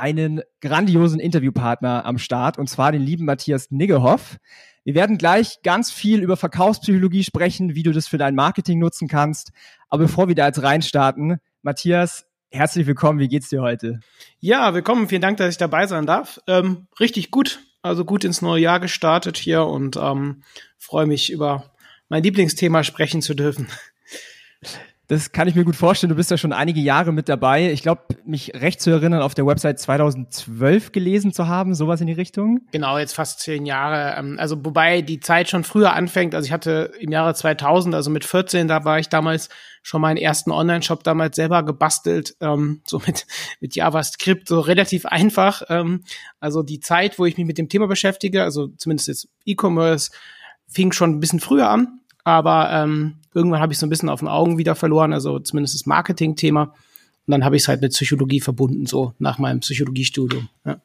einen grandiosen Interviewpartner am Start, und zwar den lieben Matthias Niggehoff. Wir werden gleich ganz viel über Verkaufspsychologie sprechen, wie du das für dein Marketing nutzen kannst. Aber bevor wir da jetzt reinstarten, Matthias, herzlich willkommen. Wie geht's dir heute? Ja, willkommen. Vielen Dank, dass ich dabei sein darf. Ähm, richtig gut. Also gut ins neue Jahr gestartet hier und ähm, freue mich über mein Lieblingsthema sprechen zu dürfen. Das kann ich mir gut vorstellen. Du bist ja schon einige Jahre mit dabei. Ich glaube, mich recht zu erinnern, auf der Website 2012 gelesen zu haben, sowas in die Richtung. Genau, jetzt fast zehn Jahre. Ähm, also wobei die Zeit schon früher anfängt. Also ich hatte im Jahre 2000, also mit 14, da war ich damals schon meinen ersten Online-Shop damals selber gebastelt, ähm, so mit, mit JavaScript, so relativ einfach. Ähm, also die Zeit, wo ich mich mit dem Thema beschäftige, also zumindest jetzt E-Commerce, fing schon ein bisschen früher an. Aber ähm, irgendwann habe ich so ein bisschen auf den Augen wieder verloren, also zumindest das Marketing-Thema. Und dann habe ich es halt mit Psychologie verbunden, so nach meinem Psychologiestudium. Ja.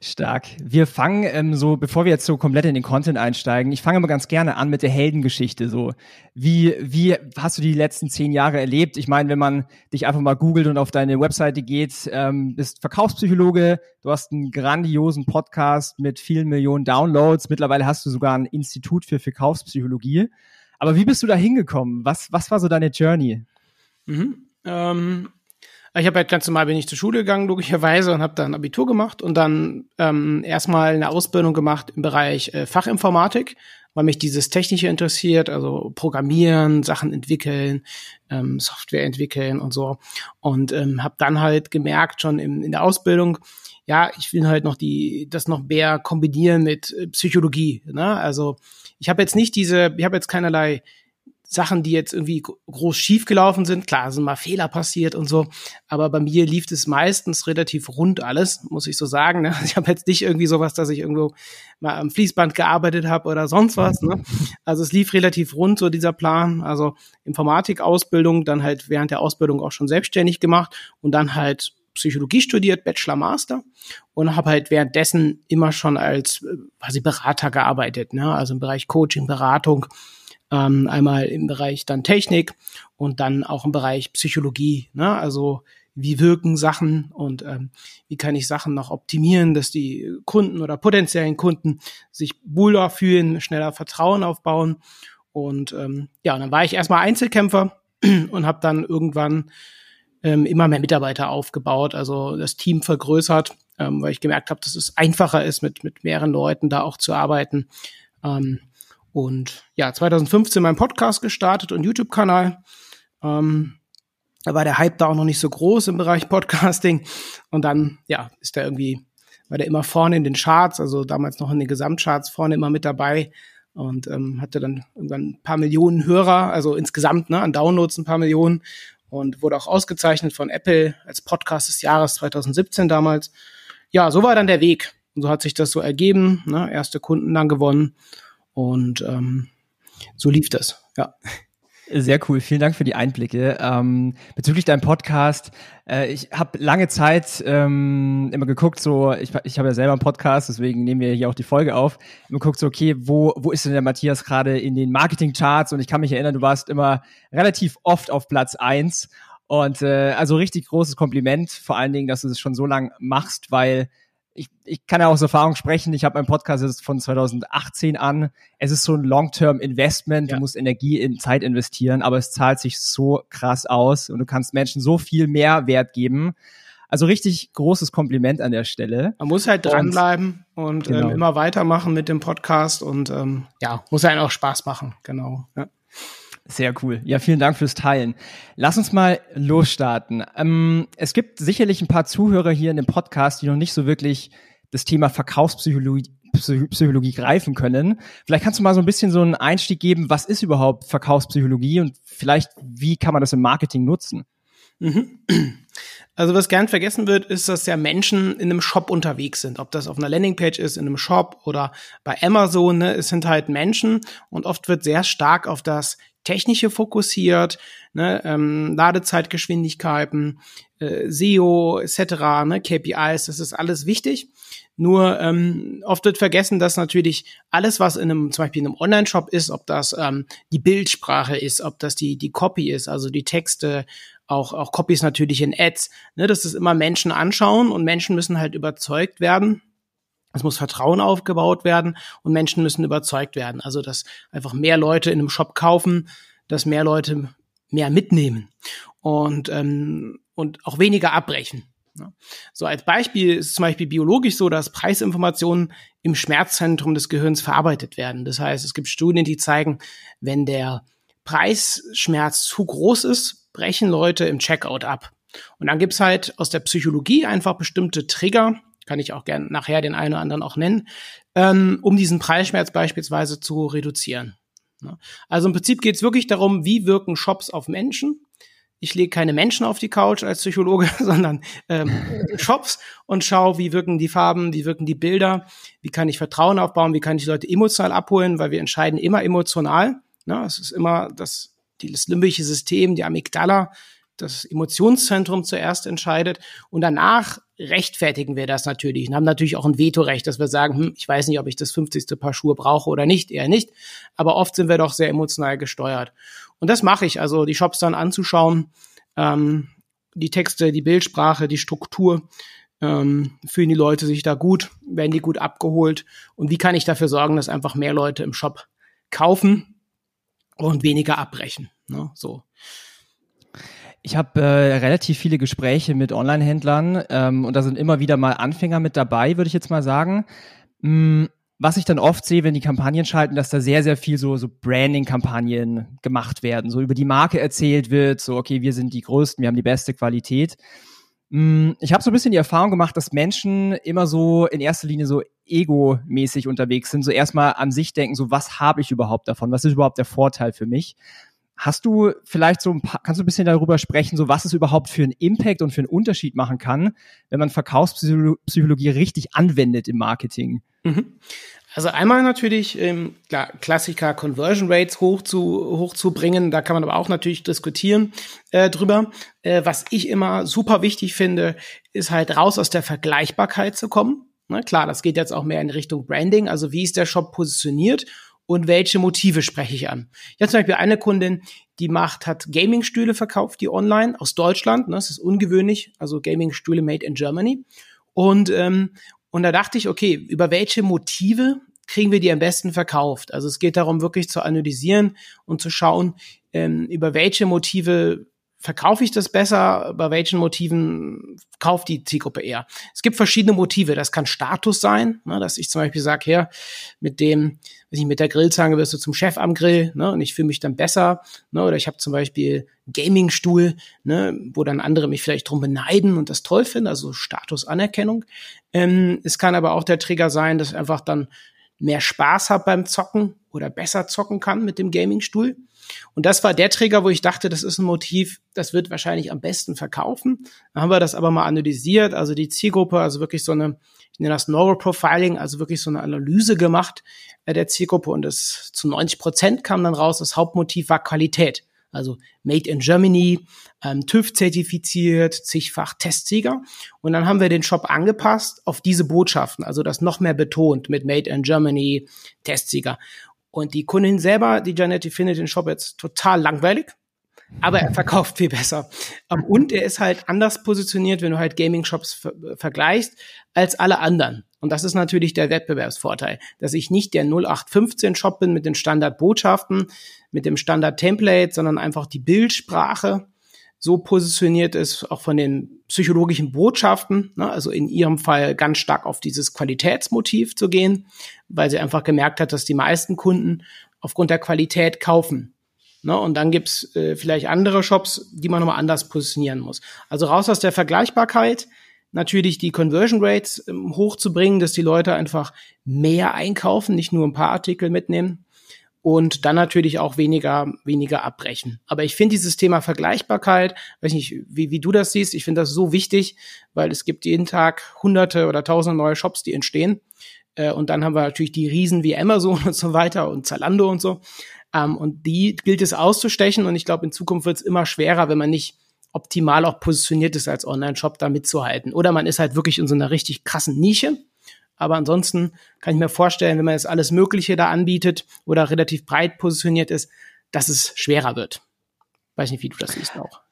Stark. Wir fangen ähm, so, bevor wir jetzt so komplett in den Content einsteigen, ich fange immer ganz gerne an mit der Heldengeschichte. So, wie wie hast du die letzten zehn Jahre erlebt? Ich meine, wenn man dich einfach mal googelt und auf deine Webseite geht, ähm, bist Verkaufspsychologe, du hast einen grandiosen Podcast mit vielen Millionen Downloads. Mittlerweile hast du sogar ein Institut für Verkaufspsychologie. Aber wie bist du da hingekommen? Was was war so deine Journey? Mhm. Ähm ich habe halt ganz normal bin ich zur Schule gegangen, logischerweise, und habe dann Abitur gemacht und dann ähm, erstmal eine Ausbildung gemacht im Bereich äh, Fachinformatik, weil mich dieses Technische interessiert, also Programmieren, Sachen entwickeln, ähm, Software entwickeln und so. Und ähm, habe dann halt gemerkt, schon in, in der Ausbildung, ja, ich will halt noch die, das noch mehr kombinieren mit äh, Psychologie. Ne? Also ich habe jetzt nicht diese, ich habe jetzt keinerlei Sachen, die jetzt irgendwie groß schief gelaufen sind. Klar, sind mal Fehler passiert und so, aber bei mir lief es meistens relativ rund alles, muss ich so sagen. Ne? Ich habe jetzt nicht irgendwie sowas, dass ich irgendwo mal am Fließband gearbeitet habe oder sonst was. Ne? Also es lief relativ rund, so dieser Plan. Also Informatikausbildung, dann halt während der Ausbildung auch schon selbstständig gemacht und dann halt Psychologie studiert, Bachelor, Master und habe halt währenddessen immer schon als äh, quasi Berater gearbeitet, ne? also im Bereich Coaching, Beratung ähm, einmal im Bereich dann Technik und dann auch im Bereich Psychologie. Ne? Also wie wirken Sachen und ähm, wie kann ich Sachen noch optimieren, dass die Kunden oder potenziellen Kunden sich wohler fühlen, schneller Vertrauen aufbauen. Und ähm, ja, dann war ich erstmal Einzelkämpfer und habe dann irgendwann ähm, immer mehr Mitarbeiter aufgebaut, also das Team vergrößert, ähm, weil ich gemerkt habe, dass es einfacher ist, mit, mit mehreren Leuten da auch zu arbeiten. Ähm, und ja, 2015 mein Podcast gestartet und YouTube-Kanal. Ähm, da war der Hype da auch noch nicht so groß im Bereich Podcasting. Und dann, ja, ist der irgendwie, war der immer vorne in den Charts, also damals noch in den Gesamtcharts vorne immer mit dabei und ähm, hatte dann irgendwann ein paar Millionen Hörer, also insgesamt ne, an Downloads ein paar Millionen und wurde auch ausgezeichnet von Apple als Podcast des Jahres 2017 damals. Ja, so war dann der Weg. Und so hat sich das so ergeben, ne, erste Kunden dann gewonnen und ähm, so lief das, ja. Sehr cool, vielen Dank für die Einblicke. Ähm, bezüglich deinem Podcast, äh, ich habe lange Zeit ähm, immer geguckt, so ich, ich habe ja selber einen Podcast, deswegen nehmen wir hier auch die Folge auf. Immer geguckt, so okay, wo wo ist denn der Matthias gerade in den Marketing-Charts? Und ich kann mich erinnern, du warst immer relativ oft auf Platz eins und äh, also richtig großes Kompliment, vor allen Dingen, dass du das schon so lang machst, weil ich, ich kann ja aus Erfahrung sprechen, ich habe meinen Podcast jetzt von 2018 an. Es ist so ein Long-Term-Investment, ja. du musst Energie in Zeit investieren, aber es zahlt sich so krass aus und du kannst Menschen so viel mehr Wert geben. Also richtig großes Kompliment an der Stelle. Man muss halt dranbleiben und, und ähm, genau. ähm, immer weitermachen mit dem Podcast und ähm, ja, muss einen auch Spaß machen, genau. Ja. Sehr cool. Ja, vielen Dank fürs Teilen. Lass uns mal losstarten. Ähm, es gibt sicherlich ein paar Zuhörer hier in dem Podcast, die noch nicht so wirklich das Thema Verkaufspsychologie Psychologie greifen können. Vielleicht kannst du mal so ein bisschen so einen Einstieg geben, was ist überhaupt Verkaufspsychologie und vielleicht wie kann man das im Marketing nutzen? Mhm. Also was gern vergessen wird, ist, dass ja Menschen in einem Shop unterwegs sind. Ob das auf einer Landingpage ist, in einem Shop oder bei Amazon, ne, es sind halt Menschen und oft wird sehr stark auf das Technische fokussiert, ne, ähm, Ladezeitgeschwindigkeiten, äh, SEO etc., ne, KPIs, das ist alles wichtig. Nur ähm, oft wird vergessen, dass natürlich alles, was in einem, zum Beispiel in einem Online-Shop ist, ob das ähm, die Bildsprache ist, ob das die, die Copy ist, also die Texte, auch, auch Copies natürlich in Ads, ne, dass das immer Menschen anschauen und Menschen müssen halt überzeugt werden. Es muss Vertrauen aufgebaut werden und Menschen müssen überzeugt werden. Also, dass einfach mehr Leute in einem Shop kaufen, dass mehr Leute mehr mitnehmen und, ähm, und auch weniger abbrechen. So als Beispiel ist zum Beispiel biologisch so, dass Preisinformationen im Schmerzzentrum des Gehirns verarbeitet werden. Das heißt, es gibt Studien, die zeigen, wenn der Preisschmerz zu groß ist, brechen Leute im Checkout ab. Und dann gibt's halt aus der Psychologie einfach bestimmte Trigger, kann ich auch gerne nachher den einen oder anderen auch nennen, ähm, um diesen Preisschmerz beispielsweise zu reduzieren. Ne? Also im Prinzip geht's wirklich darum, wie wirken Shops auf Menschen. Ich lege keine Menschen auf die Couch als Psychologe, sondern ähm, Shops und schaue, wie wirken die Farben, wie wirken die Bilder, wie kann ich Vertrauen aufbauen, wie kann ich Leute emotional abholen, weil wir entscheiden immer emotional. Ne? Es ist immer das das limbische System, die Amygdala, das Emotionszentrum zuerst entscheidet und danach rechtfertigen wir das natürlich und haben natürlich auch ein Vetorecht, dass wir sagen, hm, ich weiß nicht, ob ich das 50. Paar Schuhe brauche oder nicht, eher nicht, aber oft sind wir doch sehr emotional gesteuert. Und das mache ich, also die Shops dann anzuschauen, ähm, die Texte, die Bildsprache, die Struktur, ähm, fühlen die Leute sich da gut, werden die gut abgeholt und wie kann ich dafür sorgen, dass einfach mehr Leute im Shop kaufen und weniger abbrechen. Ne? So. Ich habe äh, relativ viele Gespräche mit Online-Händlern ähm, und da sind immer wieder mal Anfänger mit dabei, würde ich jetzt mal sagen. Hm, was ich dann oft sehe, wenn die Kampagnen schalten, dass da sehr, sehr viel so, so Branding-Kampagnen gemacht werden, so über die Marke erzählt wird, so okay, wir sind die Größten, wir haben die beste Qualität. Hm, ich habe so ein bisschen die Erfahrung gemacht, dass Menschen immer so in erster Linie so ego-mäßig unterwegs sind, so erstmal an sich denken, so was habe ich überhaupt davon, was ist überhaupt der Vorteil für mich? Hast du vielleicht so ein paar, kannst du ein bisschen darüber sprechen, so was es überhaupt für einen Impact und für einen Unterschied machen kann, wenn man Verkaufspsychologie richtig anwendet im Marketing? Mhm. Also einmal natürlich ähm, klar, Klassiker Conversion Rates hoch zu, hochzubringen, da kann man aber auch natürlich diskutieren äh, drüber. Äh, was ich immer super wichtig finde, ist halt raus aus der Vergleichbarkeit zu kommen. Na klar, das geht jetzt auch mehr in Richtung Branding, also wie ist der Shop positioniert und welche Motive spreche ich an. Ich habe zum Beispiel eine Kundin, die macht, hat Gaming-Stühle verkauft, die online aus Deutschland, ne, das ist ungewöhnlich, also Gaming-Stühle made in Germany. Und, ähm, und da dachte ich, okay, über welche Motive kriegen wir die am besten verkauft? Also es geht darum, wirklich zu analysieren und zu schauen, ähm, über welche Motive verkaufe ich das besser? Bei welchen Motiven kauft die Zielgruppe eher? Es gibt verschiedene Motive. Das kann Status sein, ne, dass ich zum Beispiel sage, her, mit dem, weiß ich, mit der Grillzange wirst du zum Chef am Grill, ne, und ich fühle mich dann besser, ne, oder ich habe zum Beispiel Gamingstuhl, ne, wo dann andere mich vielleicht drum beneiden und das toll finden, also Statusanerkennung. Ähm, es kann aber auch der Trigger sein, dass einfach dann mehr Spaß habe beim Zocken oder besser zocken kann mit dem Gamingstuhl. Und das war der Trigger, wo ich dachte, das ist ein Motiv, das wird wahrscheinlich am besten verkaufen. Dann haben wir das aber mal analysiert, also die Zielgruppe, also wirklich so eine, ich nenne das Neuroprofiling, also wirklich so eine Analyse gemacht äh, der Zielgruppe und es zu 90 Prozent kam dann raus, das Hauptmotiv war Qualität. Also Made in Germany, ähm, TÜV zertifiziert, zigfach Testsieger. Und dann haben wir den Shop angepasst auf diese Botschaften, also das noch mehr betont mit Made in Germany, Testsieger. Und die Kundin selber, die Janetti, findet den Shop jetzt total langweilig, aber er verkauft viel besser. Ähm, und er ist halt anders positioniert, wenn du halt Gaming-Shops ver vergleichst, als alle anderen. Und das ist natürlich der Wettbewerbsvorteil, dass ich nicht der 0815-Shop bin mit den Standardbotschaften, mit dem Standard-Template, sondern einfach die Bildsprache so positioniert ist, auch von den psychologischen Botschaften, ne, also in ihrem Fall ganz stark auf dieses Qualitätsmotiv zu gehen, weil sie einfach gemerkt hat, dass die meisten Kunden aufgrund der Qualität kaufen. Ne, und dann gibt's äh, vielleicht andere Shops, die man nochmal anders positionieren muss. Also raus aus der Vergleichbarkeit, natürlich die Conversion Rates ähm, hochzubringen, dass die Leute einfach mehr einkaufen, nicht nur ein paar Artikel mitnehmen und dann natürlich auch weniger, weniger abbrechen. Aber ich finde dieses Thema Vergleichbarkeit, weiß nicht, wie, wie du das siehst, ich finde das so wichtig, weil es gibt jeden Tag hunderte oder tausende neue Shops, die entstehen. Äh, und dann haben wir natürlich die Riesen wie Amazon und so weiter und Zalando und so. Ähm, und die gilt es auszustechen. Und ich glaube, in Zukunft wird es immer schwerer, wenn man nicht optimal auch positioniert ist als Online-Shop, da mitzuhalten. Oder man ist halt wirklich in so einer richtig krassen Nische. Aber ansonsten kann ich mir vorstellen, wenn man jetzt alles Mögliche da anbietet oder relativ breit positioniert ist, dass es schwerer wird. Weiß nicht, wie du das siehst auch.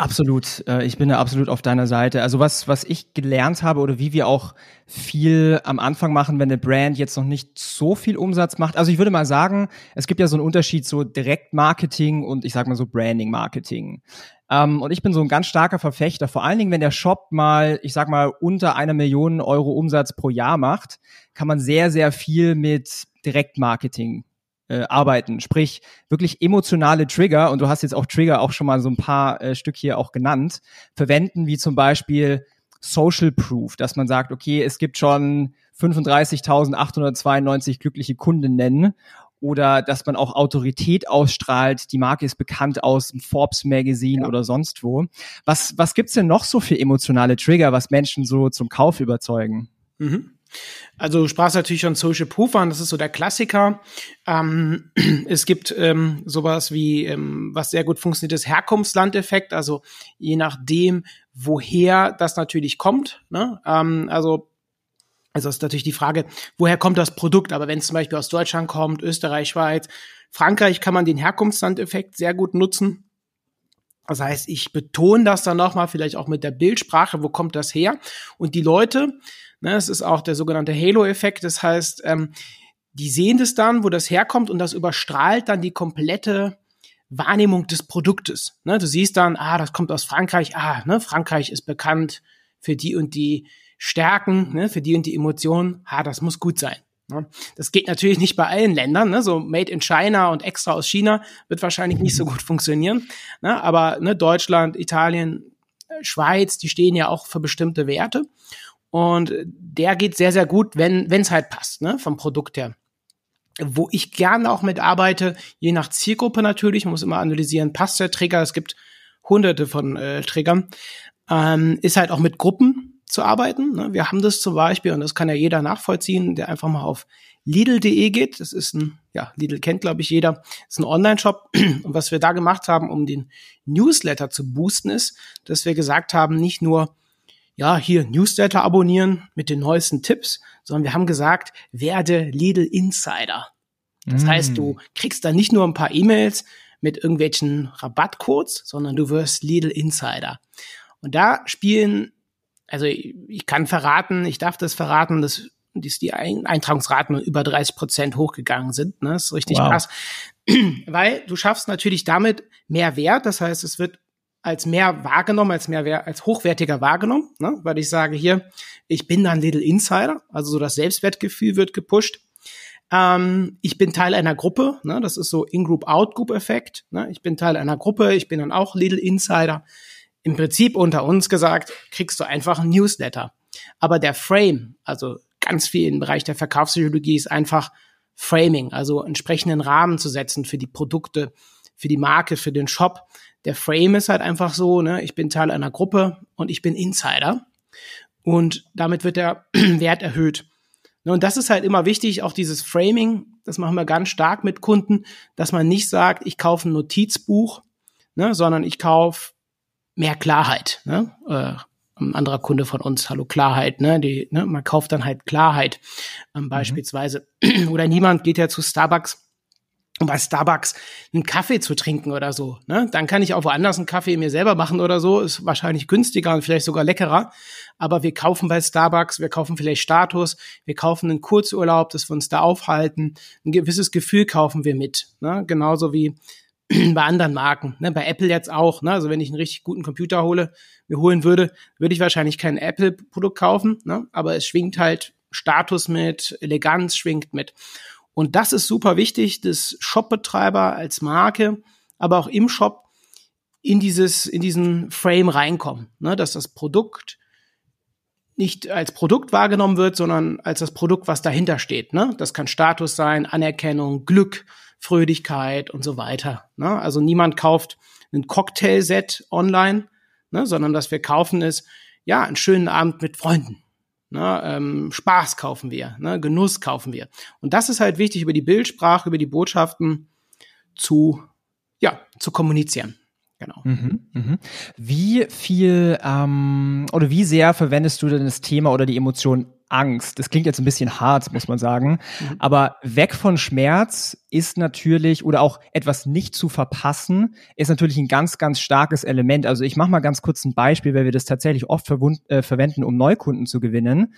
Absolut. Äh, ich bin da absolut auf deiner Seite. Also was, was ich gelernt habe oder wie wir auch viel am Anfang machen, wenn eine Brand jetzt noch nicht so viel Umsatz macht. Also ich würde mal sagen, es gibt ja so einen Unterschied so Direktmarketing und ich sag mal so Branding-Marketing. Ähm, und ich bin so ein ganz starker Verfechter, vor allen Dingen, wenn der Shop mal, ich sag mal, unter einer Million Euro Umsatz pro Jahr macht, kann man sehr, sehr viel mit Direktmarketing äh, arbeiten. Sprich, wirklich emotionale Trigger, und du hast jetzt auch Trigger auch schon mal so ein paar äh, Stück hier auch genannt, verwenden, wie zum Beispiel Social Proof, dass man sagt, okay, es gibt schon 35.892 glückliche Kundinnen oder dass man auch Autorität ausstrahlt. Die Marke ist bekannt aus dem Forbes Magazine ja. oder sonst wo. Was, was gibt's denn noch so für emotionale Trigger, was Menschen so zum Kauf überzeugen? Mhm. Also du sprachst natürlich schon Social Proof an, das ist so der Klassiker. Ähm, es gibt ähm, sowas wie, ähm, was sehr gut funktioniert, ist Herkunftslandeffekt, also je nachdem, woher das natürlich kommt. Ne? Ähm, also also ist natürlich die Frage, woher kommt das Produkt? Aber wenn es zum Beispiel aus Deutschland kommt, Österreich, Schweiz, Frankreich, kann man den Herkunftslandeffekt sehr gut nutzen. Das heißt, ich betone das dann nochmal, vielleicht auch mit der Bildsprache, wo kommt das her? Und die Leute, Ne, es ist auch der sogenannte Halo-Effekt. Das heißt, ähm, die sehen das dann, wo das herkommt und das überstrahlt dann die komplette Wahrnehmung des Produktes. Ne, du siehst dann, ah, das kommt aus Frankreich. Ah, ne, Frankreich ist bekannt für die und die Stärken, ne, für die und die Emotionen. Ah, das muss gut sein. Ne. Das geht natürlich nicht bei allen Ländern. Ne? So Made in China und extra aus China wird wahrscheinlich nicht so gut funktionieren. Ne? Aber ne, Deutschland, Italien, äh, Schweiz, die stehen ja auch für bestimmte Werte. Und der geht sehr, sehr gut, wenn es halt passt, ne, vom Produkt her. Wo ich gerne auch mitarbeite, je nach Zielgruppe natürlich, muss immer analysieren, passt der Trigger, es gibt hunderte von äh, Triggern, ähm, ist halt auch mit Gruppen zu arbeiten. Ne? Wir haben das zum Beispiel, und das kann ja jeder nachvollziehen, der einfach mal auf Lidl.de geht. Das ist ein, ja, Lidl kennt, glaube ich, jeder. Das ist ein Online-Shop. Und was wir da gemacht haben, um den Newsletter zu boosten, ist, dass wir gesagt haben, nicht nur ja, hier Newsletter abonnieren mit den neuesten Tipps, sondern wir haben gesagt, werde Lidl Insider. Das mm. heißt, du kriegst dann nicht nur ein paar E-Mails mit irgendwelchen Rabattcodes, sondern du wirst Lidl Insider. Und da spielen, also ich kann verraten, ich darf das verraten, dass dass die Eintragungsraten über 30 Prozent hochgegangen sind. Ne? Das ist richtig wow. krass. Weil du schaffst natürlich damit mehr Wert. Das heißt, es wird als mehr wahrgenommen, als mehr als hochwertiger wahrgenommen, ne? weil ich sage hier, ich bin dann Little Insider, also so das Selbstwertgefühl wird gepusht. Ähm, ich bin Teil einer Gruppe, ne? das ist so In-Group, Out-Group-Effekt. Ne? Ich bin Teil einer Gruppe, ich bin dann auch Little Insider. Im Prinzip unter uns gesagt, kriegst du einfach ein Newsletter. Aber der Frame, also ganz viel im Bereich der Verkaufspsychologie, ist einfach Framing, also entsprechenden Rahmen zu setzen für die Produkte, für die Marke, für den Shop der Frame ist halt einfach so, ne, ich bin Teil einer Gruppe und ich bin Insider. Und damit wird der Wert erhöht. Ne, und das ist halt immer wichtig, auch dieses Framing, das machen wir ganz stark mit Kunden, dass man nicht sagt, ich kaufe ein Notizbuch, ne, sondern ich kaufe mehr Klarheit. Ne? Äh, ein anderer Kunde von uns, hallo Klarheit, ne? Die, ne? Man kauft dann halt Klarheit ähm, mhm. beispielsweise. Oder niemand geht ja zu Starbucks um bei Starbucks einen Kaffee zu trinken oder so. Ne? Dann kann ich auch woanders einen Kaffee mir selber machen oder so. Ist wahrscheinlich günstiger und vielleicht sogar leckerer. Aber wir kaufen bei Starbucks, wir kaufen vielleicht Status, wir kaufen einen Kurzurlaub, dass wir uns da aufhalten. Ein gewisses Gefühl kaufen wir mit. Ne? Genauso wie bei anderen Marken. Ne? Bei Apple jetzt auch. Ne? Also wenn ich einen richtig guten Computer hole, mir holen würde, würde ich wahrscheinlich kein Apple-Produkt kaufen. Ne? Aber es schwingt halt Status mit, Eleganz schwingt mit. Und das ist super wichtig, dass Shopbetreiber als Marke, aber auch im Shop in dieses, in diesen Frame reinkommen, ne? dass das Produkt nicht als Produkt wahrgenommen wird, sondern als das Produkt, was dahinter steht. Ne? Das kann Status sein, Anerkennung, Glück, Fröhlichkeit und so weiter. Ne? Also niemand kauft ein Cocktailset online, ne? sondern dass wir kaufen ist, ja, einen schönen Abend mit Freunden. Ne, ähm, Spaß kaufen wir, ne, Genuss kaufen wir. Und das ist halt wichtig, über die Bildsprache, über die Botschaften zu, ja, zu kommunizieren. Genau. Mhm, mh. Wie viel ähm, oder wie sehr verwendest du denn das Thema oder die Emotion Angst? Das klingt jetzt ein bisschen hart, muss man sagen. Mhm. Aber weg von Schmerz ist natürlich, oder auch etwas nicht zu verpassen, ist natürlich ein ganz, ganz starkes Element. Also ich mache mal ganz kurz ein Beispiel, weil wir das tatsächlich oft äh, verwenden, um Neukunden zu gewinnen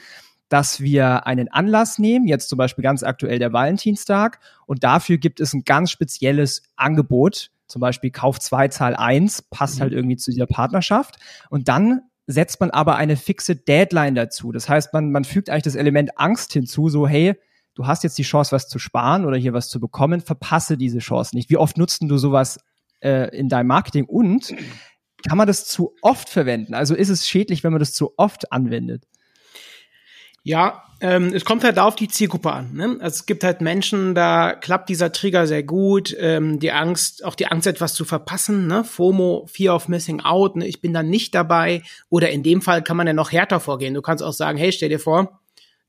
dass wir einen Anlass nehmen, jetzt zum Beispiel ganz aktuell der Valentinstag, und dafür gibt es ein ganz spezielles Angebot, zum Beispiel Kauf 2, Zahl 1, passt mhm. halt irgendwie zu dieser Partnerschaft. Und dann setzt man aber eine fixe Deadline dazu. Das heißt, man, man fügt eigentlich das Element Angst hinzu, so hey, du hast jetzt die Chance, was zu sparen oder hier was zu bekommen, verpasse diese Chance nicht. Wie oft nutzt du sowas äh, in deinem Marketing und kann man das zu oft verwenden? Also ist es schädlich, wenn man das zu oft anwendet? Ja, ähm, es kommt halt auf die Zielgruppe an. Ne? Also es gibt halt Menschen, da klappt dieser Trigger sehr gut. Ähm, die Angst, auch die Angst, etwas zu verpassen. Ne? FOMO, Fear of Missing Out. Ne? Ich bin dann nicht dabei. Oder in dem Fall kann man ja noch härter vorgehen. Du kannst auch sagen, hey, stell dir vor,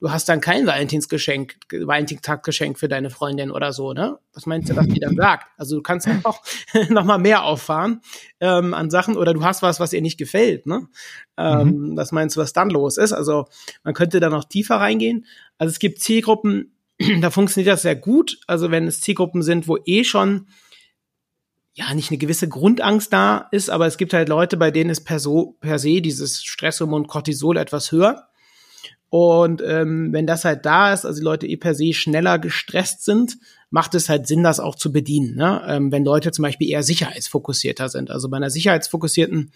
du hast dann kein Valentinsgeschenk, Valentinstaggeschenk für deine Freundin oder so, ne? Was meinst du, was die dann sagt? Also du kannst einfach noch mal mehr auffahren ähm, an Sachen oder du hast was, was ihr nicht gefällt, ne? Ähm, mhm. Was meinst du, was dann los ist? Also man könnte da noch tiefer reingehen. Also es gibt Zielgruppen, da funktioniert das sehr gut. Also wenn es Zielgruppen sind, wo eh schon ja nicht eine gewisse Grundangst da ist, aber es gibt halt Leute, bei denen ist per, so, per se dieses Stresshormon Cortisol etwas höher. Und ähm, wenn das halt da ist, also die Leute eh per se schneller gestresst sind, macht es halt Sinn, das auch zu bedienen. Ne? Ähm, wenn Leute zum Beispiel eher sicherheitsfokussierter sind. Also bei einer sicherheitsfokussierten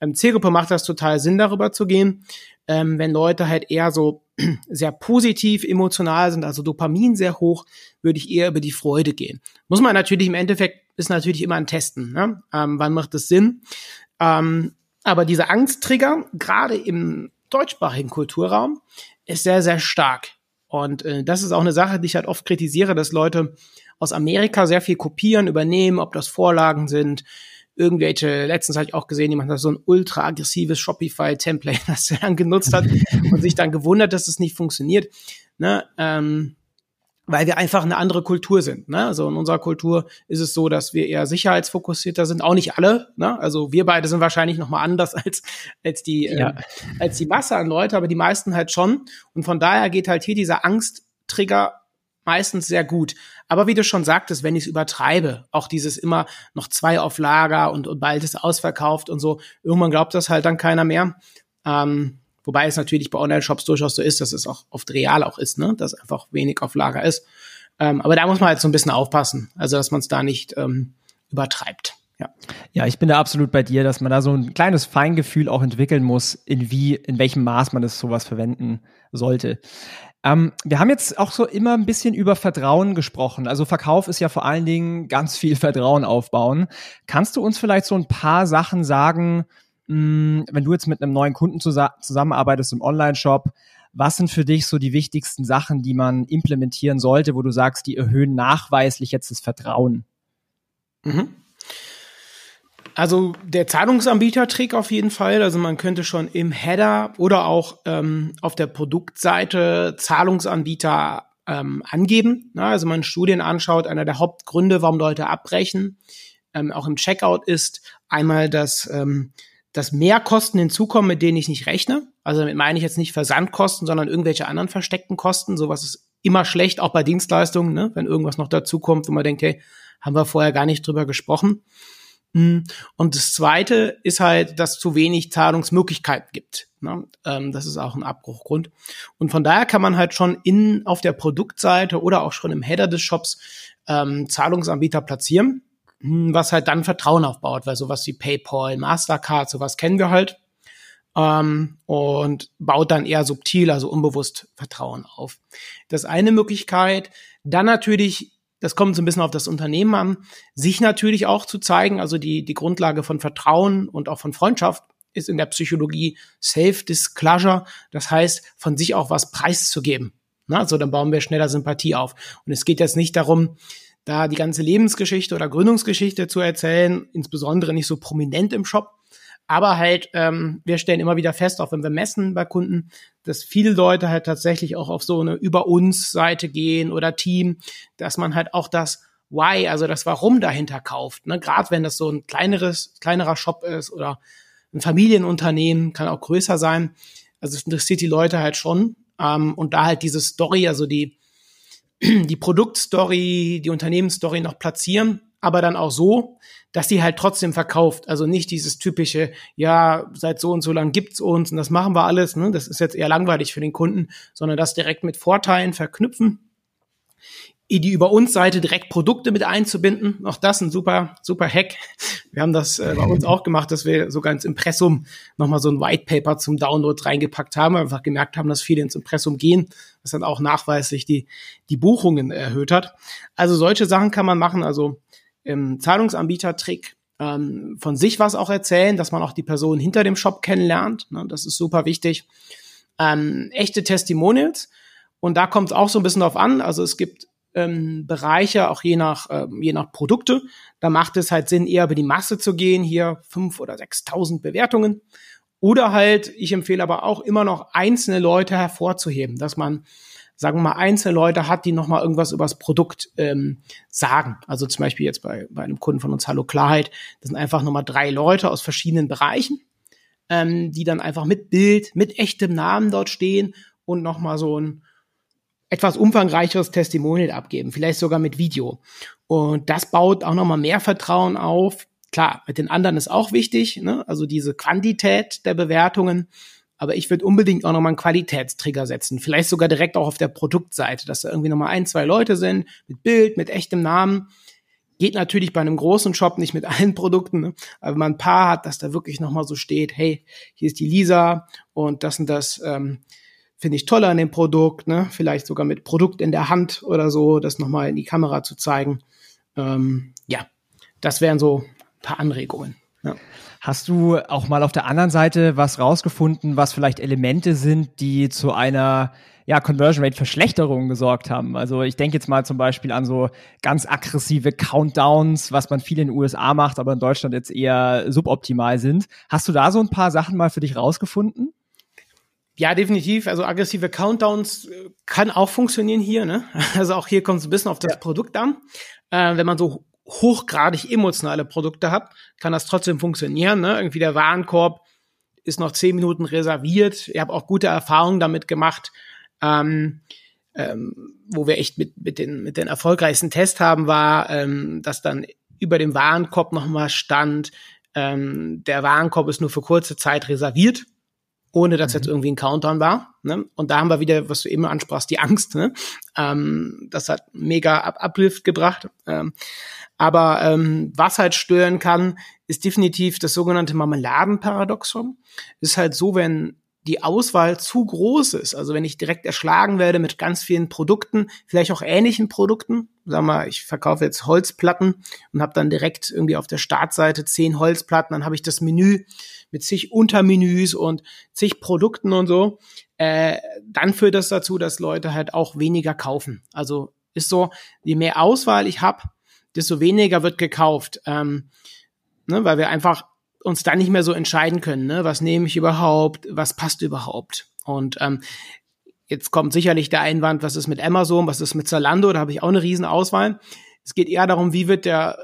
ähm, Zielgruppe macht das total Sinn, darüber zu gehen. Ähm, wenn Leute halt eher so sehr positiv emotional sind, also Dopamin sehr hoch, würde ich eher über die Freude gehen. Muss man natürlich im Endeffekt, ist natürlich immer ein Testen. Ne? Ähm, wann macht es Sinn? Ähm, aber diese Angsttrigger, gerade im deutschsprachigen Kulturraum ist sehr, sehr stark. Und äh, das ist auch eine Sache, die ich halt oft kritisiere, dass Leute aus Amerika sehr viel kopieren, übernehmen, ob das Vorlagen sind, irgendwelche, letztens habe ich auch gesehen, jemand hat so ein ultra aggressives Shopify-Template, das er dann genutzt hat und sich dann gewundert, dass es nicht funktioniert. Ne? Ähm, weil wir einfach eine andere Kultur sind. Ne? Also in unserer Kultur ist es so, dass wir eher sicherheitsfokussierter sind. Auch nicht alle. Ne? Also wir beide sind wahrscheinlich noch mal anders als als die ja. äh, als die Masse an Leute, aber die meisten halt schon. Und von daher geht halt hier dieser Angsttrigger meistens sehr gut. Aber wie du schon sagtest, wenn ich es übertreibe, auch dieses immer noch zwei auf Lager und, und bald ist ausverkauft und so, irgendwann glaubt das halt dann keiner mehr. Ähm, Wobei es natürlich bei Online-Shops durchaus so ist, dass es auch oft real auch ist, ne? dass einfach wenig auf Lager ist. Ähm, aber da muss man halt so ein bisschen aufpassen, also dass man es da nicht ähm, übertreibt. Ja. ja, ich bin da absolut bei dir, dass man da so ein kleines Feingefühl auch entwickeln muss, in wie, in welchem Maß man das sowas verwenden sollte. Ähm, wir haben jetzt auch so immer ein bisschen über Vertrauen gesprochen. Also Verkauf ist ja vor allen Dingen ganz viel Vertrauen aufbauen. Kannst du uns vielleicht so ein paar Sachen sagen, Mm, wenn du jetzt mit einem neuen Kunden zusammenarbeitest im Online-Shop, was sind für dich so die wichtigsten Sachen, die man implementieren sollte, wo du sagst, die erhöhen nachweislich jetzt das Vertrauen? Mhm. Also der Zahlungsanbieter-Trick auf jeden Fall. Also man könnte schon im Header oder auch ähm, auf der Produktseite Zahlungsanbieter ähm, angeben. Na, also man Studien anschaut, einer der Hauptgründe, warum Leute abbrechen, ähm, auch im Checkout ist einmal das ähm, dass mehr Kosten hinzukommen, mit denen ich nicht rechne. Also damit meine ich jetzt nicht Versandkosten, sondern irgendwelche anderen versteckten Kosten. Sowas ist immer schlecht, auch bei Dienstleistungen, ne? wenn irgendwas noch dazukommt, wo man denkt, hey, haben wir vorher gar nicht drüber gesprochen. Hm. Und das Zweite ist halt, dass zu wenig Zahlungsmöglichkeiten gibt. Ne? Ähm, das ist auch ein Abbruchgrund. Und von daher kann man halt schon in auf der Produktseite oder auch schon im Header des Shops ähm, Zahlungsanbieter platzieren. Hm, was halt dann Vertrauen aufbaut, weil sowas wie PayPal, Mastercard, sowas kennen wir halt. Ähm, und baut dann eher subtil, also unbewusst Vertrauen auf. Das eine Möglichkeit. Dann natürlich, das kommt so ein bisschen auf das Unternehmen an, sich natürlich auch zu zeigen, also die, die Grundlage von Vertrauen und auch von Freundschaft ist in der Psychologie Self-Disclosure, das heißt, von sich auch was preiszugeben. Na, also dann bauen wir schneller Sympathie auf. Und es geht jetzt nicht darum, da die ganze Lebensgeschichte oder Gründungsgeschichte zu erzählen, insbesondere nicht so prominent im Shop. Aber halt, ähm, wir stellen immer wieder fest, auch wenn wir messen bei Kunden, dass viele Leute halt tatsächlich auch auf so eine Über uns Seite gehen oder Team, dass man halt auch das Why, also das Warum dahinter kauft. Ne? Gerade wenn das so ein kleineres, kleinerer Shop ist oder ein Familienunternehmen, kann auch größer sein. Also es interessiert die Leute halt schon. Ähm, und da halt diese Story, also die, die Produktstory, die Unternehmensstory noch platzieren, aber dann auch so, dass die halt trotzdem verkauft. Also nicht dieses typische, ja, seit so und so lang gibt's uns und das machen wir alles, ne? Das ist jetzt eher langweilig für den Kunden, sondern das direkt mit Vorteilen verknüpfen die über uns Seite direkt Produkte mit einzubinden. Auch das ein super, super Hack. Wir haben das äh, bei uns auch gemacht, dass wir sogar ins Impressum nochmal so ein White Paper zum Download reingepackt haben, weil wir einfach gemerkt haben, dass viele ins Impressum gehen, was dann auch nachweislich die, die Buchungen erhöht hat. Also solche Sachen kann man machen, also im Zahlungsanbieter-Trick ähm, von sich was auch erzählen, dass man auch die Person hinter dem Shop kennenlernt. Ne, das ist super wichtig. Ähm, echte Testimonials. Und da kommt es auch so ein bisschen drauf an. Also es gibt ähm, Bereiche, auch je nach, äh, je nach Produkte. Da macht es halt Sinn, eher über die Masse zu gehen, hier fünf oder sechstausend Bewertungen. Oder halt, ich empfehle aber auch immer noch einzelne Leute hervorzuheben, dass man, sagen wir mal, einzelne Leute hat, die nochmal irgendwas über das Produkt ähm, sagen. Also zum Beispiel jetzt bei, bei einem Kunden von uns, Hallo Klarheit, das sind einfach nochmal drei Leute aus verschiedenen Bereichen, ähm, die dann einfach mit Bild, mit echtem Namen dort stehen und nochmal so ein etwas umfangreicheres Testimonial abgeben, vielleicht sogar mit Video. Und das baut auch nochmal mehr Vertrauen auf. Klar, mit den anderen ist auch wichtig, ne? also diese Quantität der Bewertungen. Aber ich würde unbedingt auch nochmal einen Qualitätstrigger setzen. Vielleicht sogar direkt auch auf der Produktseite, dass da irgendwie nochmal ein, zwei Leute sind, mit Bild, mit echtem Namen. Geht natürlich bei einem großen Shop nicht mit allen Produkten, ne? aber wenn man ein paar hat, dass da wirklich nochmal so steht, hey, hier ist die Lisa und das und das ähm, finde ich toll an dem Produkt, ne? Vielleicht sogar mit Produkt in der Hand oder so, das nochmal in die Kamera zu zeigen. Ähm, ja, das wären so paar Anregungen. Ja. Hast du auch mal auf der anderen Seite was rausgefunden, was vielleicht Elemente sind, die zu einer ja, Conversion Rate Verschlechterung gesorgt haben. Also ich denke jetzt mal zum Beispiel an so ganz aggressive Countdowns, was man viel in den USA macht, aber in Deutschland jetzt eher suboptimal sind. Hast du da so ein paar Sachen mal für dich rausgefunden? Ja, definitiv. Also aggressive Countdowns äh, kann auch funktionieren hier. Ne? Also auch hier kommt es ein bisschen auf das ja. Produkt an. Äh, wenn man so hochgradig emotionale Produkte hat, kann das trotzdem funktionieren. Ne? Irgendwie der Warenkorb ist noch zehn Minuten reserviert. Ich habe auch gute Erfahrungen damit gemacht, ähm, ähm, wo wir echt mit, mit, den, mit den erfolgreichsten Tests haben, war, ähm, dass dann über dem Warenkorb nochmal stand, ähm, der Warenkorb ist nur für kurze Zeit reserviert ohne dass mhm. jetzt irgendwie ein Countdown war. Ne? Und da haben wir wieder, was du eben ansprachst, die Angst. Ne? Ähm, das hat mega Up Uplift gebracht. Ähm, aber ähm, was halt stören kann, ist definitiv das sogenannte Marmeladenparadoxon. Ist halt so, wenn die Auswahl zu groß ist. Also wenn ich direkt erschlagen werde mit ganz vielen Produkten, vielleicht auch ähnlichen Produkten. Sag mal, ich verkaufe jetzt Holzplatten und habe dann direkt irgendwie auf der Startseite zehn Holzplatten, dann habe ich das Menü mit zig Untermenüs und zig Produkten und so. Äh, dann führt das dazu, dass Leute halt auch weniger kaufen. Also ist so, je mehr Auswahl ich habe, desto weniger wird gekauft. Ähm, ne, weil wir einfach uns dann nicht mehr so entscheiden können, ne? was nehme ich überhaupt, was passt überhaupt. Und ähm, jetzt kommt sicherlich der Einwand, was ist mit Amazon, was ist mit Zalando, da habe ich auch eine riesen Auswahl. Es geht eher darum, wie wird der,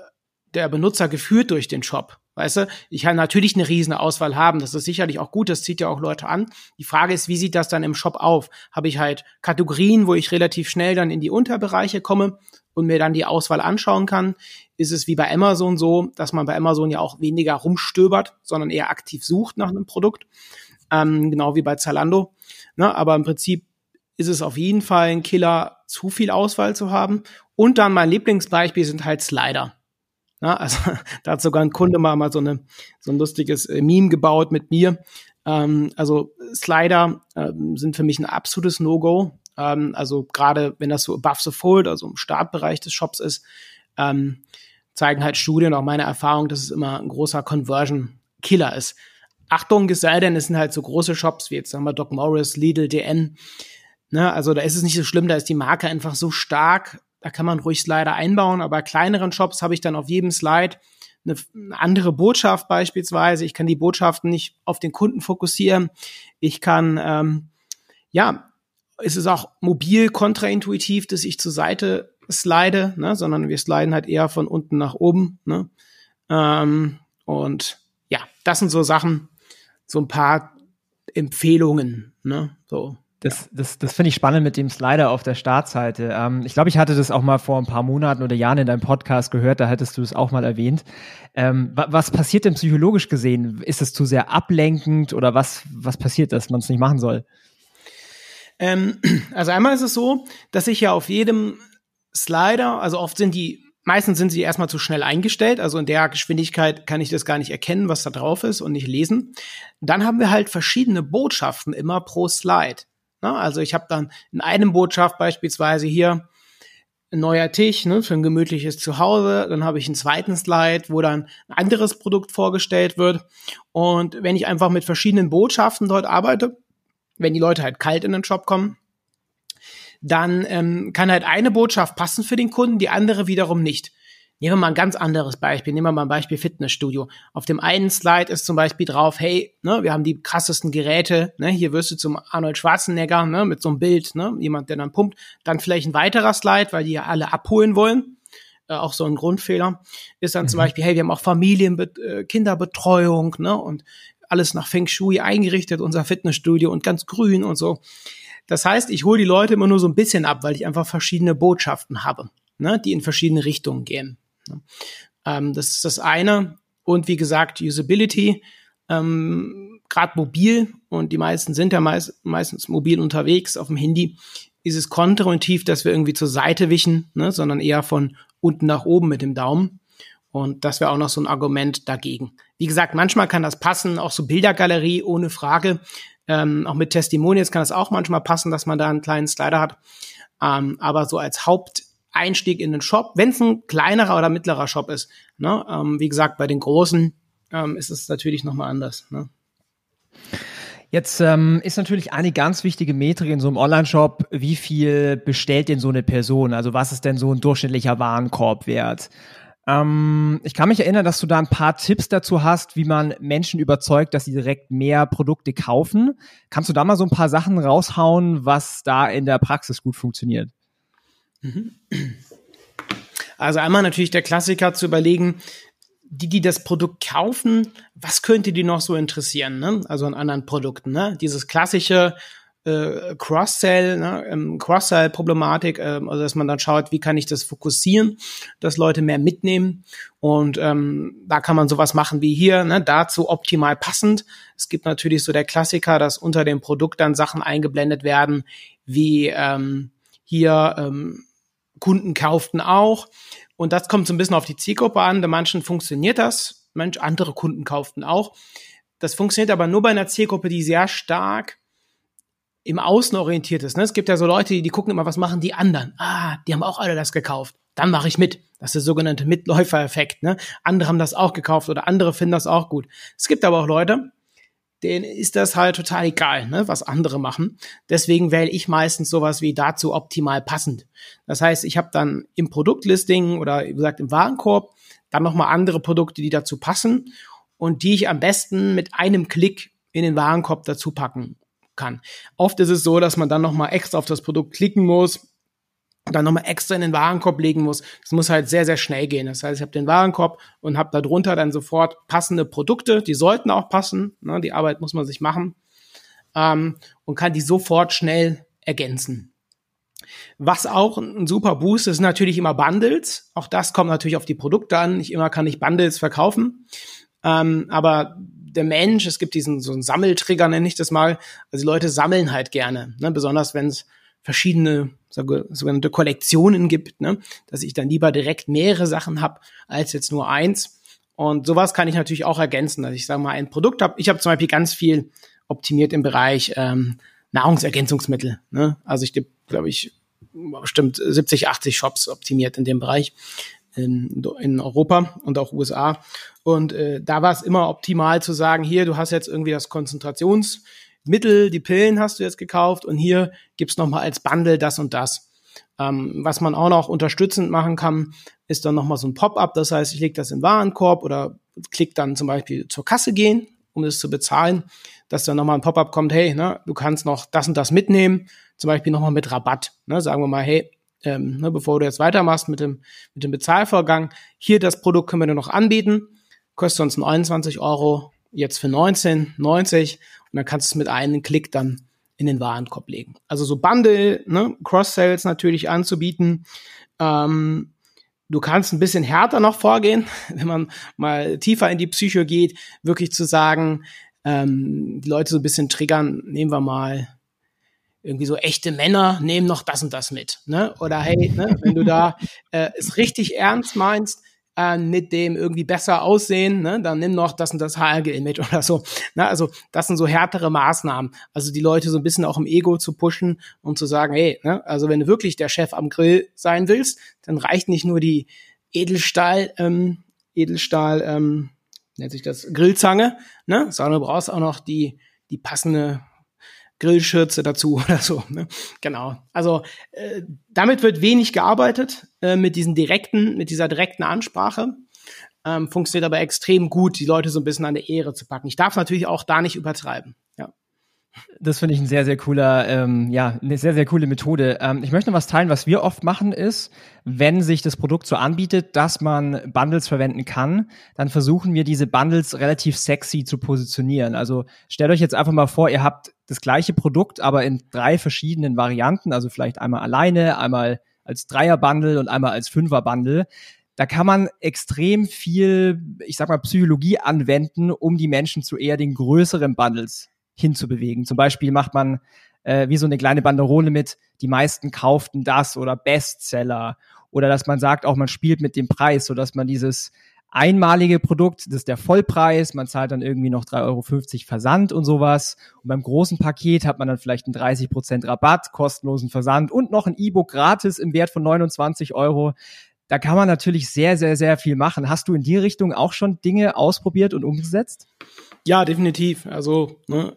der Benutzer geführt durch den Shop. Weißt du, ich kann natürlich eine riesen Auswahl haben. Das ist sicherlich auch gut. Das zieht ja auch Leute an. Die Frage ist, wie sieht das dann im Shop auf? Habe ich halt Kategorien, wo ich relativ schnell dann in die Unterbereiche komme und mir dann die Auswahl anschauen kann? Ist es wie bei Amazon so, dass man bei Amazon ja auch weniger rumstöbert, sondern eher aktiv sucht nach einem Produkt? Ähm, genau wie bei Zalando. Ne? Aber im Prinzip ist es auf jeden Fall ein Killer, zu viel Auswahl zu haben. Und dann mein Lieblingsbeispiel sind halt Slider. Ja, also da hat sogar ein Kunde mal, mal so, eine, so ein lustiges äh, Meme gebaut mit mir. Ähm, also Slider ähm, sind für mich ein absolutes No-Go. Ähm, also gerade wenn das so above the fold, also im Startbereich des Shops ist, ähm, zeigen halt Studien, auch meine Erfahrung, dass es immer ein großer Conversion-Killer ist. Achtung, es sei denn, es sind halt so große Shops wie jetzt sagen wir Doc Morris, Lidl, DN. Ne, also da ist es nicht so schlimm, da ist die Marke einfach so stark da kann man ruhig Slider einbauen, aber bei kleineren Shops habe ich dann auf jedem Slide eine, eine andere Botschaft beispielsweise. Ich kann die Botschaften nicht auf den Kunden fokussieren. Ich kann, ähm, ja, es ist auch mobil kontraintuitiv, dass ich zur Seite slide, ne, sondern wir sliden halt eher von unten nach oben. Ne? Ähm, und ja, das sind so Sachen, so ein paar Empfehlungen. Ne? So, das, das, das finde ich spannend mit dem Slider auf der Startseite. Ähm, ich glaube, ich hatte das auch mal vor ein paar Monaten oder Jahren in deinem Podcast gehört, da hattest du es auch mal erwähnt. Ähm, was passiert denn psychologisch gesehen? Ist es zu sehr ablenkend oder was, was passiert, dass man es nicht machen soll? Ähm, also einmal ist es so, dass ich ja auf jedem Slider, also oft sind die Meistens sind sie erstmal zu schnell eingestellt, also in der Geschwindigkeit kann ich das gar nicht erkennen, was da drauf ist und nicht lesen. Dann haben wir halt verschiedene Botschaften immer pro Slide. Ne? Also ich habe dann in einem Botschaft beispielsweise hier ein neuer Tisch ne, für ein gemütliches Zuhause. Dann habe ich einen zweiten Slide, wo dann ein anderes Produkt vorgestellt wird. Und wenn ich einfach mit verschiedenen Botschaften dort arbeite, wenn die Leute halt kalt in den Shop kommen, dann ähm, kann halt eine Botschaft passen für den Kunden, die andere wiederum nicht. Nehmen wir mal ein ganz anderes Beispiel. Nehmen wir mal ein Beispiel Fitnessstudio. Auf dem einen Slide ist zum Beispiel drauf, hey, ne, wir haben die krassesten Geräte, ne, hier wirst du zum Arnold Schwarzenegger, ne, mit so einem Bild, ne, jemand, der dann pumpt. Dann vielleicht ein weiterer Slide, weil die ja alle abholen wollen. Äh, auch so ein Grundfehler. Ist dann mhm. zum Beispiel, hey, wir haben auch Familien, äh, Kinderbetreuung, ne, und alles nach Feng Shui eingerichtet, unser Fitnessstudio und ganz grün und so. Das heißt, ich hole die Leute immer nur so ein bisschen ab, weil ich einfach verschiedene Botschaften habe, ne, die in verschiedene Richtungen gehen. Ähm, das ist das eine. Und wie gesagt, Usability, ähm, gerade mobil, und die meisten sind ja meist, meistens mobil unterwegs auf dem Handy, ist es kontraintuitiv, dass wir irgendwie zur Seite wischen, ne, sondern eher von unten nach oben mit dem Daumen. Und das wäre auch noch so ein Argument dagegen. Wie gesagt, manchmal kann das passen, auch so Bildergalerie ohne Frage. Ähm, auch mit Testimonials kann das auch manchmal passen, dass man da einen kleinen Slider hat. Ähm, aber so als Haupt Einstieg in den Shop, wenn es ein kleinerer oder mittlerer Shop ist. Ne? Ähm, wie gesagt, bei den großen ähm, ist es natürlich nochmal anders. Ne? Jetzt ähm, ist natürlich eine ganz wichtige Metrik in so einem Online-Shop, wie viel bestellt denn so eine Person? Also was ist denn so ein durchschnittlicher Warenkorbwert? Ähm, ich kann mich erinnern, dass du da ein paar Tipps dazu hast, wie man Menschen überzeugt, dass sie direkt mehr Produkte kaufen. Kannst du da mal so ein paar Sachen raushauen, was da in der Praxis gut funktioniert? Also einmal natürlich der Klassiker zu überlegen, die, die das Produkt kaufen, was könnte die noch so interessieren, ne? Also an anderen Produkten, ne? Dieses klassische äh, Cross-Sell, ne? ähm, Cross-Sell-Problematik, äh, also dass man dann schaut, wie kann ich das fokussieren, dass Leute mehr mitnehmen und ähm, da kann man sowas machen wie hier, ne? dazu optimal passend. Es gibt natürlich so der Klassiker, dass unter dem Produkt dann Sachen eingeblendet werden, wie ähm, hier ähm, Kunden kauften auch. Und das kommt so ein bisschen auf die Zielgruppe an. Bei manchen funktioniert das. Mensch, andere Kunden kauften auch. Das funktioniert aber nur bei einer Zielgruppe, die sehr stark im Außen orientiert ist. Ne? Es gibt ja so Leute, die, die gucken immer, was machen die anderen? Ah, die haben auch alle das gekauft. Dann mache ich mit. Das ist der sogenannte Mitläufereffekt. Ne? Andere haben das auch gekauft oder andere finden das auch gut. Es gibt aber auch Leute, denen ist das halt total egal, ne, was andere machen. Deswegen wähle ich meistens sowas wie dazu optimal passend. Das heißt, ich habe dann im Produktlisting oder wie gesagt im Warenkorb dann nochmal andere Produkte, die dazu passen und die ich am besten mit einem Klick in den Warenkorb dazu packen kann. Oft ist es so, dass man dann nochmal extra auf das Produkt klicken muss, dann nochmal extra in den Warenkorb legen muss. Das muss halt sehr, sehr schnell gehen. Das heißt, ich habe den Warenkorb und habe darunter dann sofort passende Produkte. Die sollten auch passen. Ne? Die Arbeit muss man sich machen. Ähm, und kann die sofort schnell ergänzen. Was auch ein super Boost ist, natürlich immer Bundles. Auch das kommt natürlich auf die Produkte an. Nicht immer kann ich Bundles verkaufen. Ähm, aber der Mensch, es gibt diesen so einen Sammeltrigger, nenne ich das mal. Also die Leute sammeln halt gerne, ne? besonders wenn es verschiedene sogenannte Kollektionen gibt, ne? dass ich dann lieber direkt mehrere Sachen habe als jetzt nur eins. Und sowas kann ich natürlich auch ergänzen, dass ich sage mal ein Produkt habe. Ich habe zum Beispiel ganz viel optimiert im Bereich ähm, Nahrungsergänzungsmittel. Ne? Also ich glaube ich bestimmt 70, 80 Shops optimiert in dem Bereich in, in Europa und auch USA. Und äh, da war es immer optimal zu sagen, hier, du hast jetzt irgendwie das Konzentrations Mittel, die Pillen hast du jetzt gekauft und hier gibt's noch mal als Bundle das und das. Ähm, was man auch noch unterstützend machen kann, ist dann nochmal so ein Pop-up. Das heißt, ich lege das in den Warenkorb oder klick dann zum Beispiel zur Kasse gehen, um es zu bezahlen, dass dann nochmal ein Pop-up kommt, hey, ne, du kannst noch das und das mitnehmen, zum Beispiel nochmal mit Rabatt. Ne, sagen wir mal, hey, ähm, ne, bevor du jetzt weitermachst mit dem, mit dem Bezahlvorgang, hier das Produkt können wir dir noch anbieten, kostet uns 29 Euro, jetzt für 19,90 und dann kannst du es mit einem Klick dann in den Warenkorb legen. Also so Bundle, ne, Cross-Sales natürlich anzubieten. Ähm, du kannst ein bisschen härter noch vorgehen, wenn man mal tiefer in die Psycho geht, wirklich zu sagen, ähm, die Leute so ein bisschen triggern, nehmen wir mal irgendwie so echte Männer nehmen noch das und das mit, ne? Oder hey, ne, wenn du da äh, es richtig ernst meinst, äh, mit dem irgendwie besser aussehen, ne, dann nimm noch das und das mit oder so. Ne? Also das sind so härtere Maßnahmen. Also die Leute so ein bisschen auch im Ego zu pushen und zu sagen, hey, ne, also wenn du wirklich der Chef am Grill sein willst, dann reicht nicht nur die Edelstahl, ähm, Edelstahl, ähm, nennt sich das Grillzange, ne, sondern du brauchst auch noch die die passende Grillschürze dazu oder so. Ne? Genau. Also äh, damit wird wenig gearbeitet äh, mit diesen direkten, mit dieser direkten Ansprache. Ähm, funktioniert aber extrem gut, die Leute so ein bisschen an der Ehre zu packen. Ich darf natürlich auch da nicht übertreiben. Das finde ich ein sehr, sehr cooler, ähm, ja, eine sehr, sehr coole Methode. Ähm, ich möchte noch was teilen, was wir oft machen ist, wenn sich das Produkt so anbietet, dass man Bundles verwenden kann, dann versuchen wir diese Bundles relativ sexy zu positionieren. Also stellt euch jetzt einfach mal vor, ihr habt das gleiche Produkt, aber in drei verschiedenen Varianten, also vielleicht einmal alleine, einmal als Dreier-Bundle und einmal als Fünfer-Bundle da kann man extrem viel, ich sag mal, Psychologie anwenden, um die Menschen zu eher den größeren Bundles hinzubewegen. Zum Beispiel macht man äh, wie so eine kleine Banderole mit, die meisten kauften das oder Bestseller. Oder dass man sagt, auch man spielt mit dem Preis, so dass man dieses einmalige Produkt, das ist der Vollpreis, man zahlt dann irgendwie noch 3,50 Euro Versand und sowas. Und beim großen Paket hat man dann vielleicht einen 30% Rabatt, kostenlosen Versand und noch ein E-Book gratis im Wert von 29 Euro. Da kann man natürlich sehr, sehr, sehr viel machen. Hast du in die Richtung auch schon Dinge ausprobiert und umgesetzt? Ja, definitiv. Also ne,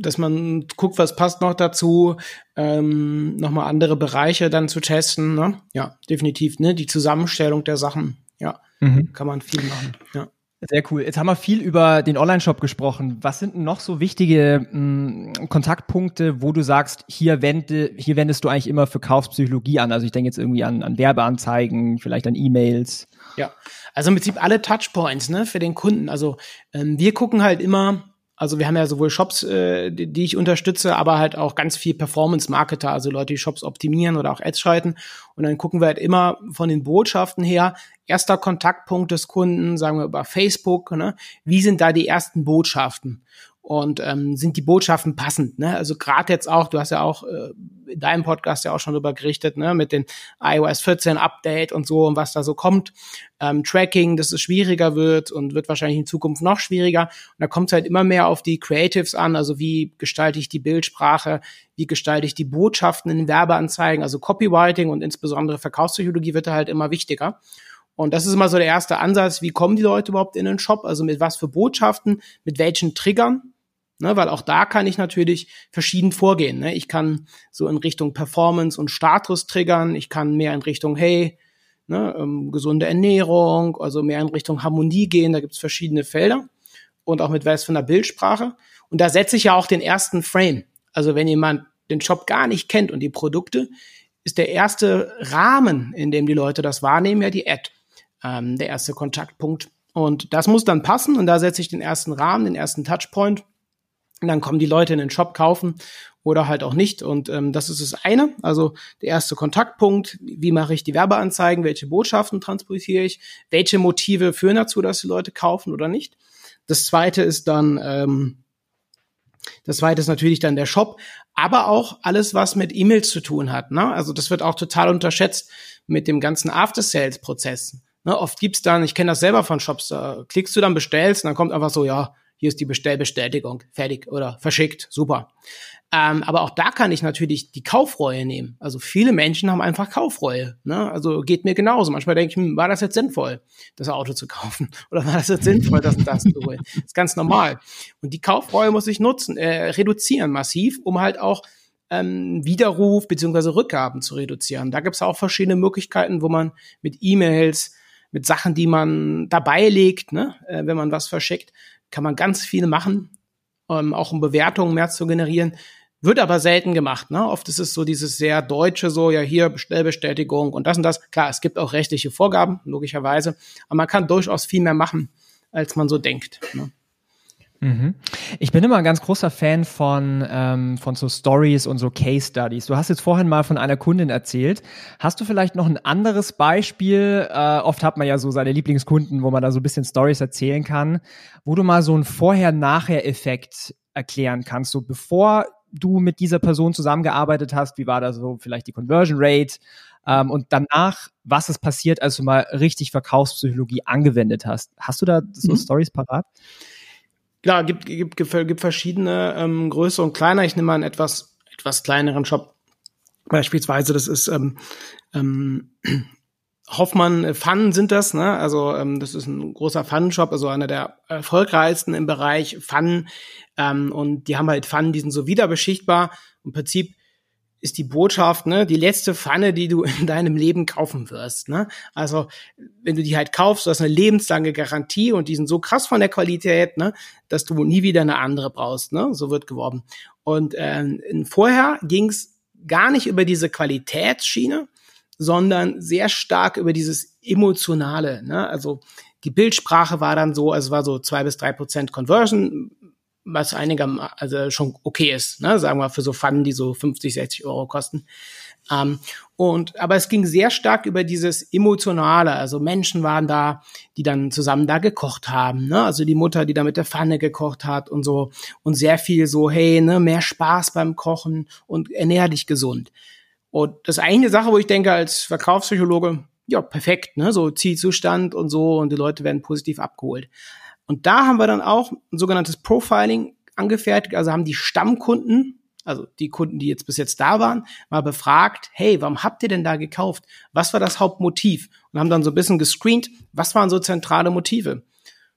dass man guckt, was passt noch dazu, ähm, nochmal andere Bereiche dann zu testen. Ne? Ja, definitiv. Ne? Die Zusammenstellung der Sachen, ja, mhm. kann man viel machen. Ja. Sehr cool. Jetzt haben wir viel über den Online-Shop gesprochen. Was sind noch so wichtige mh, hm, Kontaktpunkte, wo du sagst, hier, wende, hier wendest du eigentlich immer Verkaufspsychologie an? Also ich denke jetzt irgendwie an, an Werbeanzeigen, vielleicht an E-Mails. Ja, also im Prinzip alle Touchpoints ne, für den Kunden. Also ähm, wir gucken halt immer, also wir haben ja sowohl Shops, äh, die, die ich unterstütze, aber halt auch ganz viel Performance-Marketer, also Leute, die Shops optimieren oder auch Ads schalten. Und dann gucken wir halt immer von den Botschaften her, erster Kontaktpunkt des Kunden, sagen wir über Facebook, ne? wie sind da die ersten Botschaften? Und ähm, sind die Botschaften passend. Ne? Also gerade jetzt auch, du hast ja auch äh, in deinem Podcast ja auch schon darüber gerichtet, ne? mit den iOS 14 Update und so und was da so kommt. Ähm, Tracking, dass es schwieriger wird und wird wahrscheinlich in Zukunft noch schwieriger. Und da kommt es halt immer mehr auf die Creatives an, also wie gestalte ich die Bildsprache, wie gestalte ich die Botschaften in den Werbeanzeigen, also Copywriting und insbesondere Verkaufspsychologie wird da halt immer wichtiger. Und das ist immer so der erste Ansatz, wie kommen die Leute überhaupt in den Shop, also mit was für Botschaften, mit welchen Triggern Ne, weil auch da kann ich natürlich verschieden vorgehen. Ne? Ich kann so in Richtung Performance und Status triggern. Ich kann mehr in Richtung, hey, ne, ähm, gesunde Ernährung, also mehr in Richtung Harmonie gehen. Da gibt's verschiedene Felder und auch mit was von der Bildsprache. Und da setze ich ja auch den ersten Frame. Also wenn jemand den Shop gar nicht kennt und die Produkte, ist der erste Rahmen, in dem die Leute das wahrnehmen, ja die Ad, ähm, der erste Kontaktpunkt. Und das muss dann passen und da setze ich den ersten Rahmen, den ersten Touchpoint und dann kommen die Leute in den Shop kaufen oder halt auch nicht. Und ähm, das ist das eine. Also der erste Kontaktpunkt, wie mache ich die Werbeanzeigen, welche Botschaften transportiere ich, welche Motive führen dazu, dass die Leute kaufen oder nicht. Das zweite ist dann, ähm, das zweite ist natürlich dann der Shop, aber auch alles, was mit E-Mails zu tun hat. Ne? Also das wird auch total unterschätzt mit dem ganzen After-Sales-Prozess. Ne? Oft gibt's dann, ich kenne das selber von Shops, da klickst du dann, bestellst und dann kommt einfach so, ja, hier ist die Bestellbestätigung, fertig oder verschickt, super. Ähm, aber auch da kann ich natürlich die Kaufreue nehmen. Also viele Menschen haben einfach Kaufreue. Ne? Also geht mir genauso. Manchmal denke ich, hm, war das jetzt sinnvoll, das Auto zu kaufen? Oder war das jetzt sinnvoll, das und das zu holen? Das ist ganz normal. Und die Kaufreue muss ich nutzen, äh, reduzieren massiv, um halt auch ähm, Widerruf beziehungsweise Rückgaben zu reduzieren. Da gibt es auch verschiedene Möglichkeiten, wo man mit E-Mails, mit Sachen, die man dabei legt, ne, äh, wenn man was verschickt, kann man ganz viel machen, ähm, auch um Bewertungen mehr zu generieren. Wird aber selten gemacht. Ne? Oft ist es so dieses sehr deutsche, so ja hier Bestellbestätigung und das und das. Klar, es gibt auch rechtliche Vorgaben, logischerweise, aber man kann durchaus viel mehr machen, als man so denkt. Ne? Mhm. Ich bin immer ein ganz großer Fan von, ähm, von so Stories und so Case Studies. Du hast jetzt vorhin mal von einer Kundin erzählt. Hast du vielleicht noch ein anderes Beispiel? Äh, oft hat man ja so seine Lieblingskunden, wo man da so ein bisschen Stories erzählen kann, wo du mal so einen Vorher-Nachher-Effekt erklären kannst. So bevor du mit dieser Person zusammengearbeitet hast, wie war da so vielleicht die Conversion Rate? Ähm, und danach, was ist passiert, als du mal richtig Verkaufspsychologie angewendet hast? Hast du da so mhm. Stories parat? Klar, gibt, gibt, gibt, gibt verschiedene ähm, größere und kleiner. Ich nehme mal einen etwas, etwas kleineren Shop. Beispielsweise, das ist ähm, ähm, Hoffmann Fun sind das, ne? Also ähm, das ist ein großer Fun-Shop, also einer der erfolgreichsten im Bereich Fun. Ähm, und die haben halt Fun, die sind so wiederbeschichtbar. Im Prinzip ist die Botschaft, ne, die letzte Pfanne, die du in deinem Leben kaufen wirst, ne? Also, wenn du die halt kaufst, du hast eine lebenslange Garantie und die sind so krass von der Qualität, ne, dass du nie wieder eine andere brauchst, ne? So wird geworben. Und ähm, vorher ging es gar nicht über diese Qualitätsschiene, sondern sehr stark über dieses emotionale, ne? Also die Bildsprache war dann so, es war so zwei bis drei Prozent Conversion, was einiger, also schon okay ist, ne? sagen wir für so Pfannen, die so 50, 60 Euro kosten. Ähm, und aber es ging sehr stark über dieses emotionale, also Menschen waren da, die dann zusammen da gekocht haben, ne? Also die Mutter, die da mit der Pfanne gekocht hat und so und sehr viel so, hey, ne, mehr Spaß beim Kochen und ernähr dich gesund. Und das ist eine Sache, wo ich denke als Verkaufspsychologe, ja, perfekt, ne, so Zielzustand und so und die Leute werden positiv abgeholt. Und da haben wir dann auch ein sogenanntes Profiling angefertigt, also haben die Stammkunden, also die Kunden, die jetzt bis jetzt da waren, mal befragt, hey, warum habt ihr denn da gekauft? Was war das Hauptmotiv? Und haben dann so ein bisschen gescreent, was waren so zentrale Motive?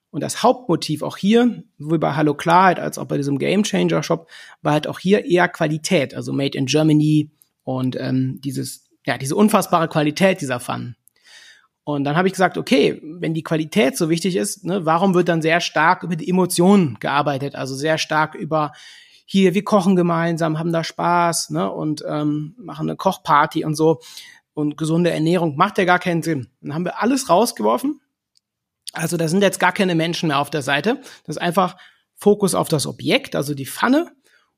Und das Hauptmotiv auch hier, sowohl bei Hallo Klarheit als auch bei diesem Game Changer Shop, war halt auch hier eher Qualität, also Made in Germany und ähm, dieses, ja, diese unfassbare Qualität dieser Pfannen. Und dann habe ich gesagt, okay, wenn die Qualität so wichtig ist, ne, warum wird dann sehr stark über die Emotionen gearbeitet? Also sehr stark über hier, wir kochen gemeinsam, haben da Spaß, ne, und ähm, machen eine Kochparty und so. Und gesunde Ernährung macht ja gar keinen Sinn. Dann haben wir alles rausgeworfen. Also da sind jetzt gar keine Menschen mehr auf der Seite. Das ist einfach Fokus auf das Objekt, also die Pfanne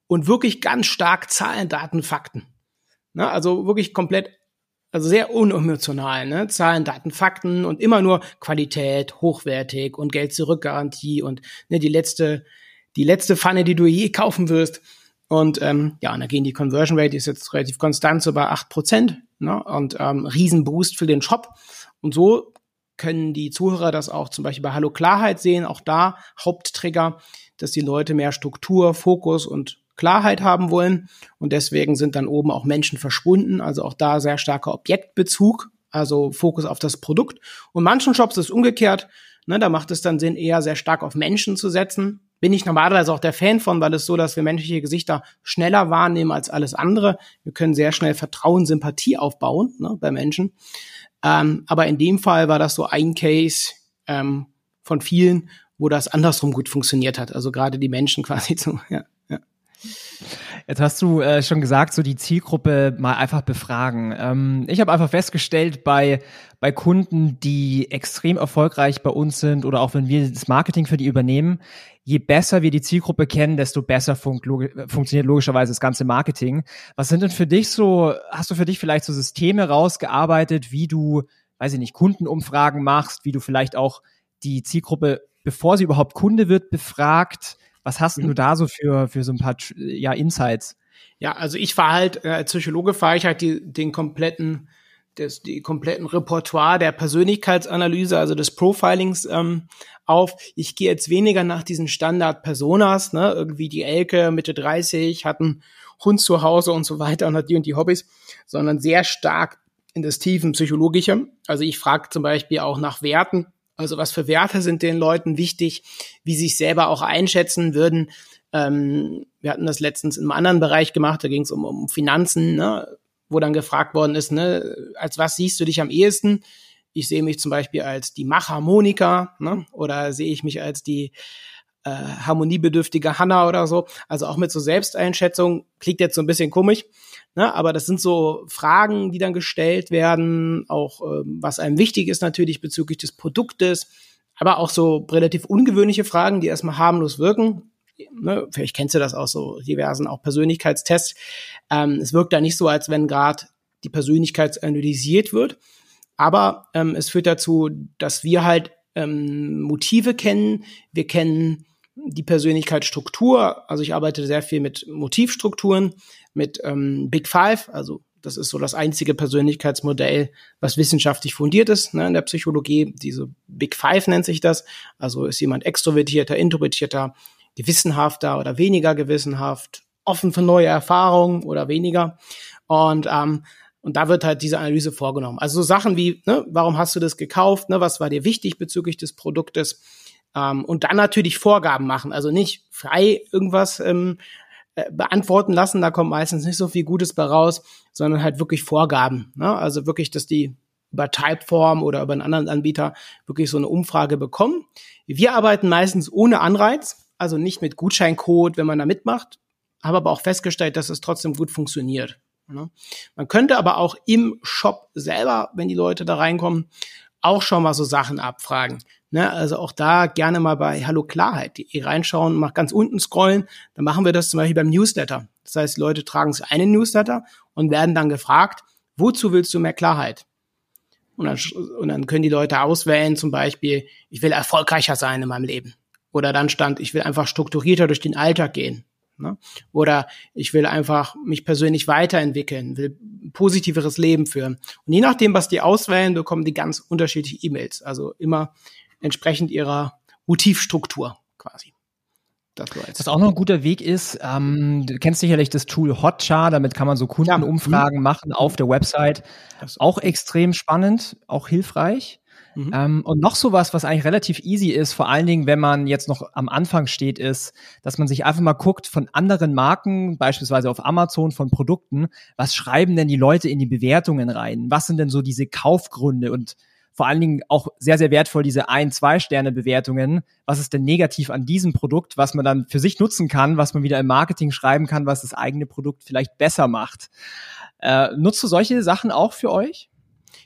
und wirklich ganz stark Zahlen, Daten, Fakten. Ne, also wirklich komplett also sehr unemotional, ne? Zahlen, Daten, Fakten und immer nur Qualität, hochwertig und Geld zurückgarantie und ne, die letzte, die letzte Pfanne, die du je kaufen wirst. Und ähm, ja, und da gehen die Conversion Rate, die ist jetzt relativ konstant, so bei acht Prozent. Ne? Und ähm, Riesenboost für den Shop. Und so können die Zuhörer das auch zum Beispiel bei Hallo Klarheit sehen. Auch da Haupttrigger, dass die Leute mehr Struktur, Fokus und Klarheit haben wollen. Und deswegen sind dann oben auch Menschen verschwunden. Also auch da sehr starker Objektbezug, also Fokus auf das Produkt. Und manchen Shops ist umgekehrt. Ne, da macht es dann Sinn, eher sehr stark auf Menschen zu setzen. Bin ich normalerweise auch der Fan von, weil es so, dass wir menschliche Gesichter schneller wahrnehmen als alles andere. Wir können sehr schnell Vertrauen, Sympathie aufbauen ne, bei Menschen. Ähm, aber in dem Fall war das so ein Case ähm, von vielen, wo das andersrum gut funktioniert hat. Also gerade die Menschen quasi zu, ja. Jetzt hast du äh, schon gesagt, so die Zielgruppe mal einfach befragen. Ähm, ich habe einfach festgestellt, bei, bei Kunden, die extrem erfolgreich bei uns sind oder auch wenn wir das Marketing für die übernehmen, je besser wir die Zielgruppe kennen, desto besser fun log funktioniert logischerweise das ganze Marketing. Was sind denn für dich so, hast du für dich vielleicht so Systeme rausgearbeitet, wie du, weiß ich nicht, Kundenumfragen machst, wie du vielleicht auch die Zielgruppe, bevor sie überhaupt Kunde wird, befragt? Was hast mhm. du da so für, für so ein paar ja, Insights? Ja, also ich fahre halt, äh, als Psychologe fahre ich halt die, den kompletten, das, die kompletten Repertoire der Persönlichkeitsanalyse, also des Profilings ähm, auf. Ich gehe jetzt weniger nach diesen Standard-Personas, ne, irgendwie die Elke, Mitte 30, hat einen Hund zu Hause und so weiter und hat die und die Hobbys, sondern sehr stark in das tiefen Psychologische. Also ich frage zum Beispiel auch nach Werten, also was für Werte sind den Leuten wichtig, wie sie sich selber auch einschätzen würden, Ähm, wir hatten das letztens in einem anderen Bereich gemacht, da ging es um, um Finanzen, ne? wo dann gefragt worden ist, ne, als was siehst du dich am ehesten? Ich sehe mich zum Beispiel als die Machharmonika, ne? oder sehe ich mich als die äh, harmoniebedürftige Hanna oder so. Also auch mit so Selbsteinschätzung klingt jetzt so ein bisschen komisch, ne? aber das sind so Fragen, die dann gestellt werden, auch ähm, was einem wichtig ist natürlich bezüglich des Produktes, aber auch so relativ ungewöhnliche Fragen, die erstmal harmlos wirken. Ne, vielleicht kennst du das aus so diversen auch Persönlichkeitstests. Ähm, es wirkt da nicht so, als wenn gerade die Persönlichkeit analysiert wird. Aber ähm, es führt dazu, dass wir halt ähm, Motive kennen. Wir kennen die Persönlichkeitsstruktur. Also ich arbeite sehr viel mit Motivstrukturen, mit ähm, Big Five. Also das ist so das einzige Persönlichkeitsmodell, was wissenschaftlich fundiert ist ne, in der Psychologie. Diese Big Five nennt sich das. Also ist jemand extrovertierter, introvertierter, gewissenhafter oder weniger gewissenhaft, offen für neue Erfahrungen oder weniger. Und ähm, und da wird halt diese Analyse vorgenommen. Also so Sachen wie, ne, warum hast du das gekauft, ne, was war dir wichtig bezüglich des Produktes? Ähm, und dann natürlich Vorgaben machen. Also nicht frei irgendwas ähm, äh, beantworten lassen, da kommt meistens nicht so viel Gutes bei raus, sondern halt wirklich Vorgaben. Ne? Also wirklich, dass die über Typeform oder über einen anderen Anbieter wirklich so eine Umfrage bekommen. Wir arbeiten meistens ohne Anreiz, also nicht mit Gutscheincode, wenn man da mitmacht, habe aber auch festgestellt, dass es trotzdem gut funktioniert. Ne? Man könnte aber auch im Shop selber, wenn die Leute da reinkommen, auch schon mal so Sachen abfragen. Ne? Also auch da gerne mal bei Hallo Klarheit reinschauen, mal ganz unten scrollen. Dann machen wir das zum Beispiel beim Newsletter. Das heißt, Leute tragen sich einen Newsletter und werden dann gefragt, wozu willst du mehr Klarheit? Und dann, und dann können die Leute auswählen, zum Beispiel, ich will erfolgreicher sein in meinem Leben. Oder dann stand, ich will einfach strukturierter durch den Alltag gehen. Ne? Oder ich will einfach mich persönlich weiterentwickeln, will ein positiveres Leben führen. Und je nachdem, was die auswählen, bekommen die ganz unterschiedliche E-Mails. Also immer entsprechend ihrer Motivstruktur quasi. Was auch noch ein guter Weg ist, ähm, du kennst sicherlich das Tool Hotjar, damit kann man so Kundenumfragen ja. machen auf der Website. Auch extrem spannend, auch hilfreich. Mhm. Ähm, und noch sowas, was eigentlich relativ easy ist, vor allen Dingen, wenn man jetzt noch am Anfang steht, ist, dass man sich einfach mal guckt von anderen Marken, beispielsweise auf Amazon von Produkten, was schreiben denn die Leute in die Bewertungen rein? Was sind denn so diese Kaufgründe und vor allen Dingen auch sehr, sehr wertvoll diese ein, zwei Sterne Bewertungen. Was ist denn negativ an diesem Produkt, was man dann für sich nutzen kann, was man wieder im Marketing schreiben kann, was das eigene Produkt vielleicht besser macht? Äh, nutzt du solche Sachen auch für euch?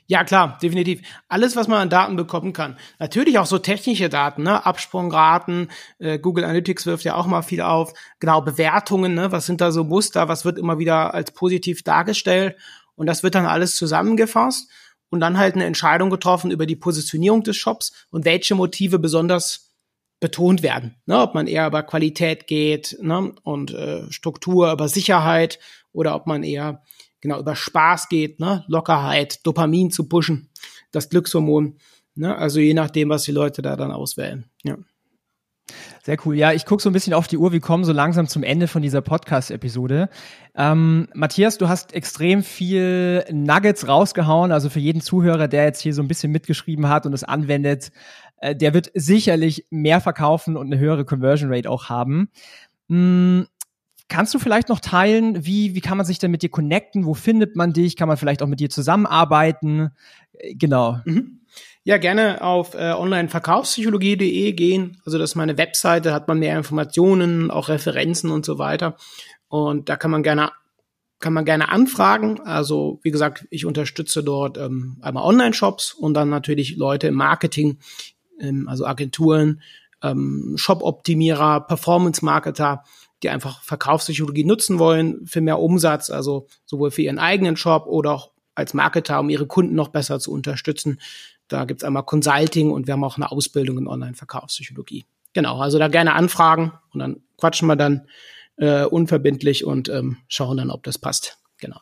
Ja, klar, definitiv. Alles, was man an Daten bekommen kann. Natürlich auch so technische Daten, ne? Absprungraten, äh, Google Analytics wirft ja auch mal viel auf. Genau, Bewertungen, ne? Was sind da so Muster? Was wird immer wieder als positiv dargestellt? Und das wird dann alles zusammengefasst und dann halt eine Entscheidung getroffen über die Positionierung des Shops und welche Motive besonders betont werden. Ne? Ob man eher über Qualität geht ne? und äh, Struktur, über Sicherheit oder ob man eher genau über Spaß geht, ne? Lockerheit, Dopamin zu pushen, das Glückshormon. Ne? Also je nachdem, was die Leute da dann auswählen. Ja. Sehr cool. Ja, ich gucke so ein bisschen auf die Uhr. Wir kommen so langsam zum Ende von dieser Podcast-Episode. Ähm, Matthias, du hast extrem viel Nuggets rausgehauen. Also für jeden Zuhörer, der jetzt hier so ein bisschen mitgeschrieben hat und es anwendet, äh, der wird sicherlich mehr verkaufen und eine höhere Conversion Rate auch haben. Hm, Kannst du vielleicht noch teilen, wie, wie kann man sich denn mit dir connecten? Wo findet man dich? Kann man vielleicht auch mit dir zusammenarbeiten? Äh, genau. Mhm. Ja, gerne auf äh, onlineverkaufspsychologie.de gehen. Also das ist meine Webseite, hat man mehr Informationen, auch Referenzen und so weiter. Und da kann man gerne kann man gerne anfragen. Also wie gesagt, ich unterstütze dort ähm, einmal Online-Shops und dann natürlich Leute im Marketing, ähm, also Agenturen, ähm, Shop-Optimierer, Performance-Marketer, die einfach Verkaufspsychologie nutzen wollen für mehr Umsatz, also sowohl für ihren eigenen Shop oder auch als Marketer, um ihre Kunden noch besser zu unterstützen. Da gibt's einmal Consulting und wir haben auch eine Ausbildung in Online-Verkaufspsychologie. Genau, also da gerne anfragen und dann quatschen wir dann äh, unverbindlich und ähm, schauen dann, ob das passt. Genau.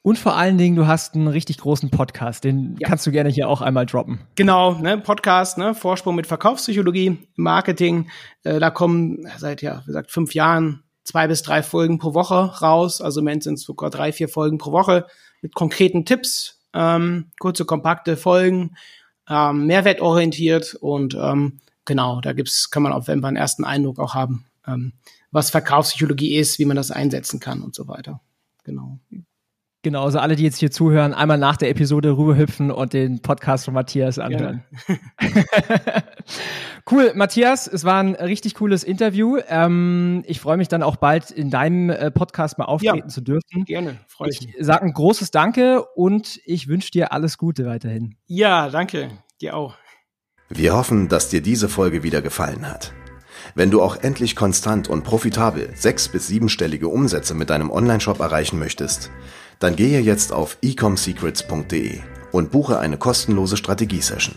Und vor allen Dingen, du hast einen richtig großen Podcast, den ja. kannst du gerne hier auch einmal droppen. Genau, ne, Podcast, ne, Vorsprung mit Verkaufspsychologie, Marketing. Äh, da kommen seit ja, wie gesagt, fünf Jahren zwei bis drei Folgen pro Woche raus. Also im Moment sind es sogar drei, vier Folgen pro Woche mit konkreten Tipps, ähm, kurze, kompakte Folgen, ähm, mehrwertorientiert und ähm, genau, da gibt's, kann man auf jeden Fall einen ersten Eindruck auch haben, ähm, was Verkaufspsychologie ist, wie man das einsetzen kann und so weiter. Genau. Genau, also alle, die jetzt hier zuhören, einmal nach der Episode rüberhüpfen und den Podcast von Matthias anhören. cool, Matthias, es war ein richtig cooles Interview. Ähm, ich freue mich dann auch bald in deinem äh, Podcast mal auftreten ja, zu dürfen. Gerne, freue ich mich. Ich sage ein großes Danke und ich wünsche dir alles Gute weiterhin. Ja, danke, dir auch. Wir hoffen, dass dir diese Folge wieder gefallen hat. Wenn du auch endlich konstant und profitabel sechs- bis siebenstellige Umsätze mit deinem Onlineshop erreichen möchtest, dann gehe jetzt auf ecomsecrets.de und buche eine kostenlose Strategiesession.